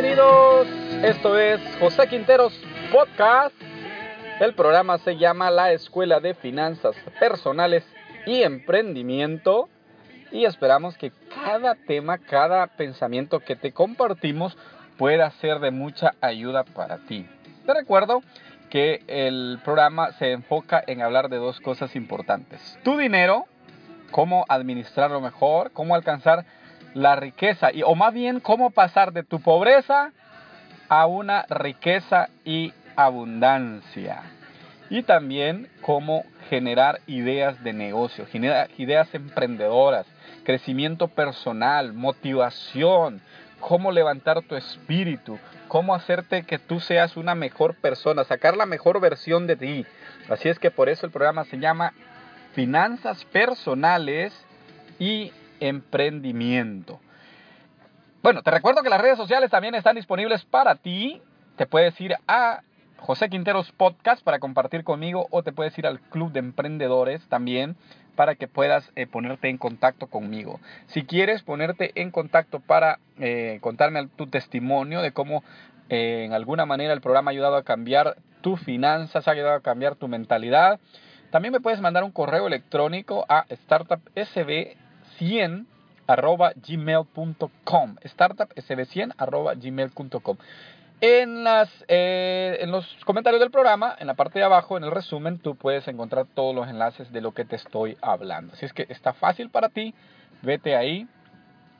Bienvenidos, esto es José Quinteros Podcast. El programa se llama La Escuela de Finanzas Personales y Emprendimiento. Y esperamos que cada tema, cada pensamiento que te compartimos pueda ser de mucha ayuda para ti. Te recuerdo que el programa se enfoca en hablar de dos cosas importantes. Tu dinero, cómo administrarlo mejor, cómo alcanzar la riqueza, y, o más bien cómo pasar de tu pobreza a una riqueza y abundancia. Y también cómo generar ideas de negocio, ideas emprendedoras, crecimiento personal, motivación, cómo levantar tu espíritu, cómo hacerte que tú seas una mejor persona, sacar la mejor versión de ti. Así es que por eso el programa se llama Finanzas Personales y Emprendimiento. Bueno, te recuerdo que las redes sociales también están disponibles para ti. Te puedes ir a José Quinteros Podcast para compartir conmigo o te puedes ir al Club de Emprendedores también para que puedas eh, ponerte en contacto conmigo. Si quieres ponerte en contacto para eh, contarme tu testimonio de cómo eh, en alguna manera el programa ha ayudado a cambiar tus finanzas, ha ayudado a cambiar tu mentalidad, también me puedes mandar un correo electrónico a startupsb100 gmail.com startupsb100 gmail.com en, las, eh, en los comentarios del programa, en la parte de abajo, en el resumen, tú puedes encontrar todos los enlaces de lo que te estoy hablando. Así es que está fácil para ti, vete ahí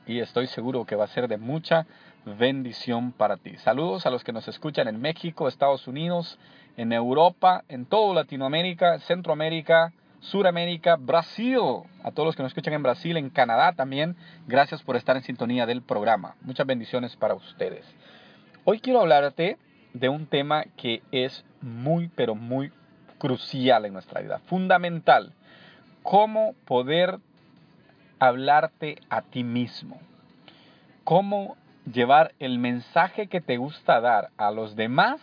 y estoy seguro que va a ser de mucha bendición para ti. Saludos a los que nos escuchan en México, Estados Unidos, en Europa, en toda Latinoamérica, Centroamérica, Suramérica, Brasil. A todos los que nos escuchan en Brasil, en Canadá también, gracias por estar en sintonía del programa. Muchas bendiciones para ustedes. Hoy quiero hablarte de un tema que es muy, pero muy crucial en nuestra vida, fundamental. Cómo poder hablarte a ti mismo. Cómo llevar el mensaje que te gusta dar a los demás,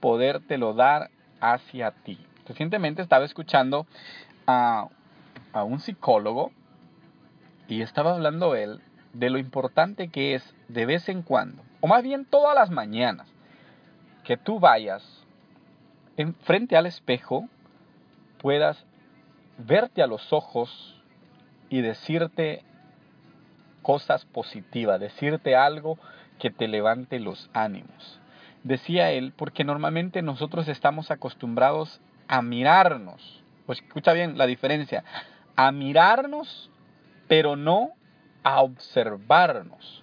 podértelo dar hacia ti. Recientemente estaba escuchando a, a un psicólogo y estaba hablando él de lo importante que es de vez en cuando o más bien todas las mañanas, que tú vayas en frente al espejo, puedas verte a los ojos y decirte cosas positivas, decirte algo que te levante los ánimos. Decía él, porque normalmente nosotros estamos acostumbrados a mirarnos, pues escucha bien la diferencia, a mirarnos, pero no a observarnos.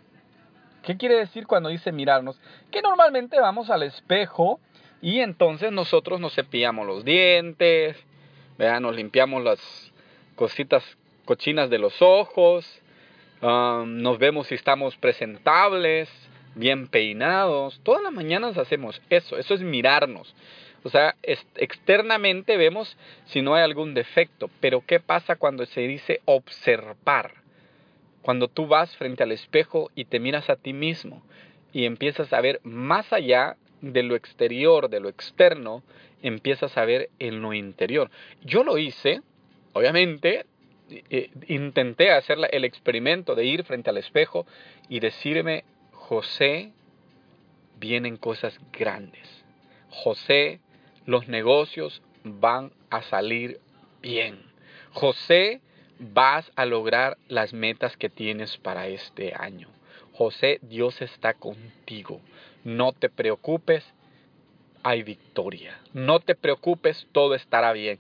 ¿Qué quiere decir cuando dice mirarnos? Que normalmente vamos al espejo y entonces nosotros nos cepillamos los dientes, nos limpiamos las cositas cochinas de los ojos, um, nos vemos si estamos presentables, bien peinados. Todas las mañanas hacemos eso, eso es mirarnos. O sea, externamente vemos si no hay algún defecto, pero ¿qué pasa cuando se dice observar? Cuando tú vas frente al espejo y te miras a ti mismo y empiezas a ver más allá de lo exterior, de lo externo, empiezas a ver en lo interior. Yo lo hice, obviamente, intenté hacer el experimento de ir frente al espejo y decirme, José, vienen cosas grandes. José, los negocios van a salir bien. José, vas a lograr las metas que tienes para este año. José, Dios está contigo. No te preocupes, hay victoria. No te preocupes, todo estará bien.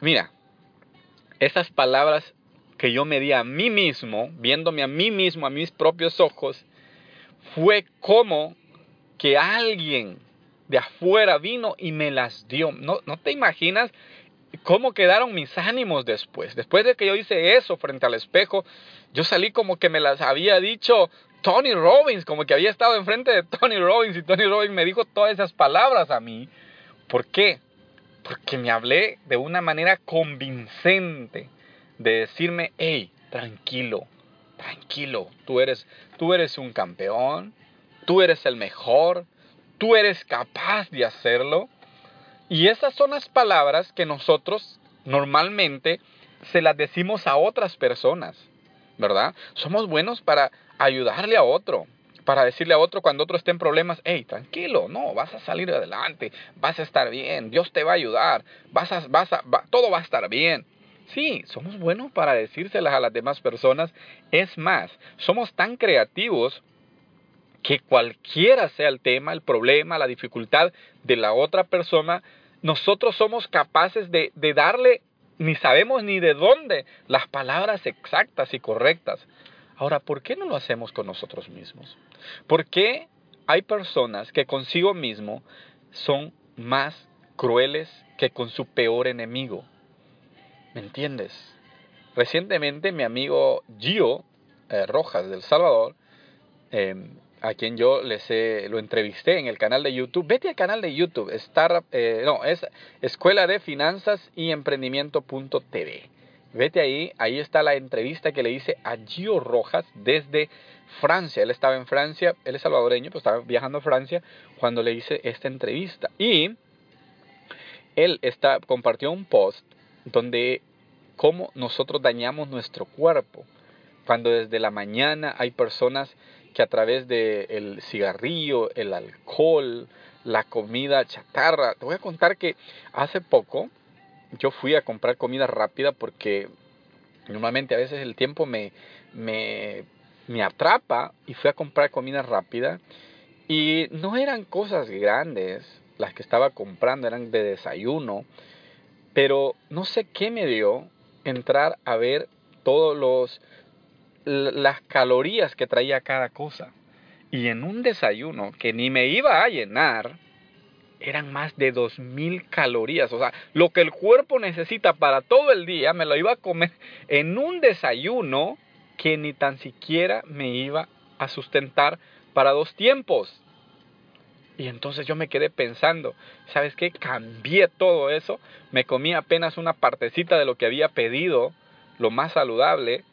Mira, esas palabras que yo me di a mí mismo, viéndome a mí mismo, a mis propios ojos, fue como que alguien de afuera vino y me las dio. No, no te imaginas cómo quedaron mis ánimos después. Después de que yo hice eso frente al espejo, yo salí como que me las había dicho Tony Robbins, como que había estado enfrente de Tony Robbins y Tony Robbins me dijo todas esas palabras a mí. ¿Por qué? Porque me hablé de una manera convincente de decirme, hey, tranquilo, tranquilo, tú eres, tú eres un campeón, tú eres el mejor, tú eres capaz de hacerlo y esas son las palabras que nosotros normalmente se las decimos a otras personas, ¿verdad? Somos buenos para ayudarle a otro, para decirle a otro cuando otro esté en problemas, hey, tranquilo, no, vas a salir adelante, vas a estar bien, Dios te va a ayudar, vas a, vas a, todo va a estar bien. Sí, somos buenos para decírselas a las demás personas. Es más, somos tan creativos que cualquiera sea el tema, el problema, la dificultad de la otra persona, nosotros somos capaces de, darle, ni sabemos ni de dónde, las palabras exactas y correctas. Ahora, ¿por qué no lo hacemos con nosotros mismos? ¿Por qué hay personas que consigo mismo son más crueles que con su peor enemigo? ¿Me entiendes? Recientemente mi amigo Gio eh, Rojas del Salvador, em, a quien yo les lo entrevisté en el canal de YouTube. Vete al canal de YouTube, Star, eh, no, es Escuela de Finanzas y Emprendimiento.tv. Vete ahí, ahí está la entrevista que le hice a Gio Rojas desde Francia. Él estaba en Francia, él es salvadoreño, pero estaba viajando a Francia cuando le hice esta entrevista. Y él está, compartió un post donde cómo nosotros dañamos nuestro cuerpo. Cuando desde la mañana hay personas que a través del cigarrillo, el alcohol, la comida chatarra, te voy a contar que hace poco yo fui a comprar comida rápida porque normalmente a veces el tiempo me, me, me atrapa y fui a comprar comida rápida y no eran cosas grandes las que estaba comprando, eran de desayuno pero no sé qué me dio entrar a ver todos los las calorías que traía cada cosa. Y en un desayuno que ni me iba a llenar, eran más de 2000 calorías. O sea, lo que el cuerpo necesita para todo el día, me lo iba a comer en un desayuno que ni tan siquiera me iba a sustentar para dos tiempos. Y entonces yo me quedé pensando, ¿sabes qué? Cambié todo eso, me comí apenas una partecita de lo que había pedido, lo más saludable,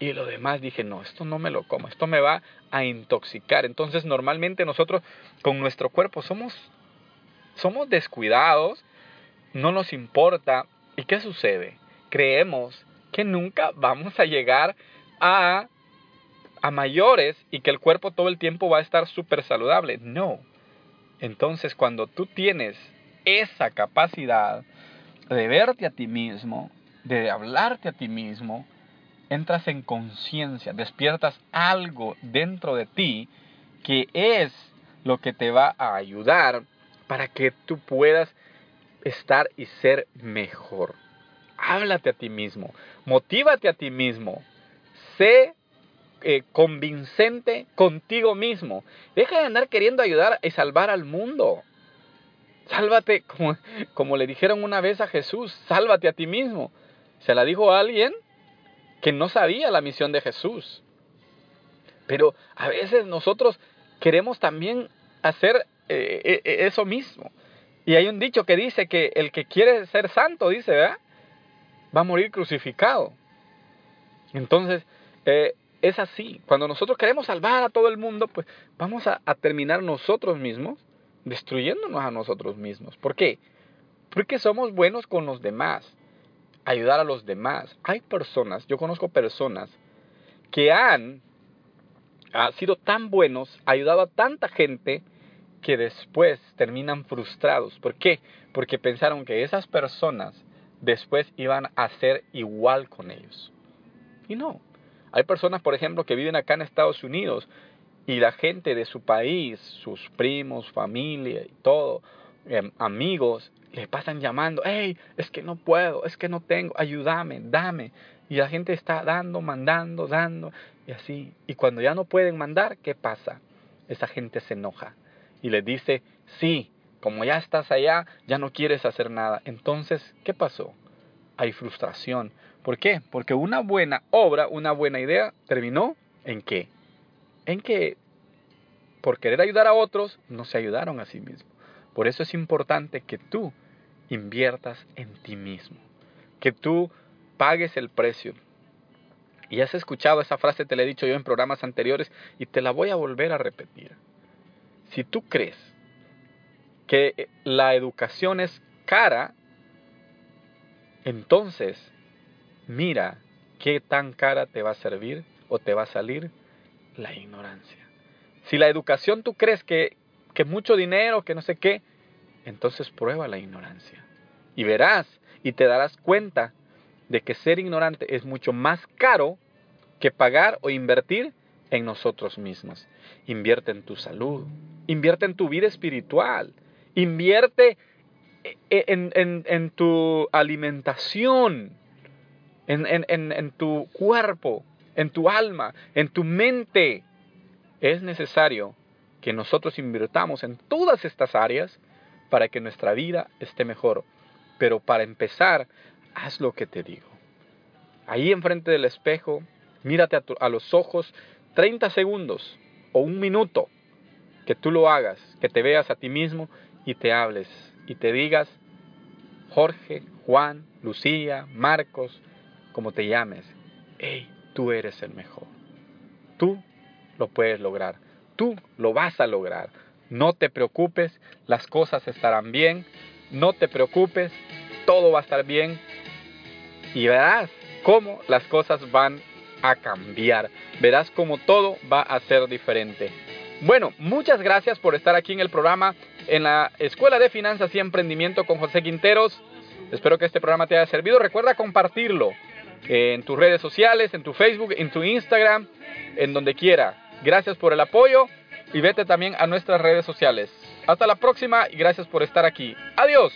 y lo demás dije, no, esto no me lo como, esto me va a intoxicar. Entonces normalmente nosotros con nuestro cuerpo somos, somos descuidados, no nos importa. ¿Y qué sucede? Creemos que nunca vamos a llegar a, a mayores y que el cuerpo todo el tiempo va a estar súper saludable. No, entonces, cuando tú tienes esa capacidad de verte a ti mismo, de hablarte a ti mismo, entras en conciencia, despiertas algo dentro de ti que es lo que te va a ayudar para que tú puedas estar y ser mejor. Háblate a ti mismo, motívate a ti mismo, sé eh, convincente contigo mismo. Deja de andar queriendo ayudar y salvar al mundo. Sálvate, como, como le dijeron una vez a Jesús, sálvate a ti mismo. Se la dijo a alguien que no sabía la misión de Jesús. Pero a veces nosotros queremos también hacer eh, eh, eso mismo. Y hay un dicho que dice que el que quiere ser santo, dice, ¿verdad? Va a morir crucificado. Entonces, es así. Cuando nosotros queremos salvar a todo el mundo, pues vamos a, terminar nosotros mismos destruyéndonos a nosotros mismos. ¿Por qué? Porque somos buenos con los demás, ayudar a los demás. Hay personas, yo conozco personas que han sido tan buenos, ayudado a tanta gente que después terminan frustrados. ¿Por qué? Porque pensaron que esas personas después iban a ser igual con ellos. Y no, hay personas, por ejemplo, que viven acá en Estados Unidos y la gente de su país, sus primos, familia y todo, em, amigos, les pasan llamando, hey, es que no puedo, es que no tengo, ayúdame, dame. Y la gente está dando, mandando, dando, y así. Y cuando ya no pueden mandar, ¿qué pasa? Esa gente se enoja y les dice, sí, como ya estás allá, ya no quieres hacer nada. Entonces, ¿qué pasó? Hay frustración, ¿Por qué? Porque una buena obra, una buena idea, terminó en qué? En que por querer ayudar a otros, no se ayudaron a sí mismos. Por eso es importante que tú inviertas en ti mismo, que tú pagues el precio. Y has escuchado esa frase, te la he dicho yo en programas anteriores y te la voy a volver a repetir. Si tú crees que la educación es cara, entonces mira qué tan cara te va a servir o te va a salir la ignorancia. Si la educación tú crees que, que mucho dinero, que no sé qué, entonces prueba la ignorancia. Y verás y te darás cuenta de que ser ignorante es mucho más caro que pagar o invertir en nosotros mismos. Invierte en tu salud, invierte en tu vida espiritual, invierte en, en, tu alimentación, en, en tu cuerpo, en tu alma, en tu mente. Es necesario que nosotros invirtamos en todas estas áreas para que nuestra vida esté mejor. Pero para empezar, haz lo que te digo. Ahí enfrente del espejo, mírate a, a los ojos 30 segundos o un minuto que tú lo hagas, que te veas a ti mismo y te hables y te digas, Jorge, Juan, Lucía, Marcos, como te llames, hey, tú eres el mejor. Tú lo puedes lograr. Tú lo vas a lograr. No te preocupes, las cosas estarán bien. No te preocupes, todo va a estar bien. Y verás cómo las cosas van a cambiar. Verás cómo todo va a ser diferente. Bueno, muchas gracias por estar aquí en el programa en la Escuela de Finanzas y Emprendimiento con José Quinteros. Espero que este programa te haya servido. Recuerda compartirlo en tus redes sociales, en tu Facebook, en tu Instagram, en donde quiera. Gracias por el apoyo y vete también a nuestras redes sociales. Hasta la próxima y gracias por estar aquí. Adiós.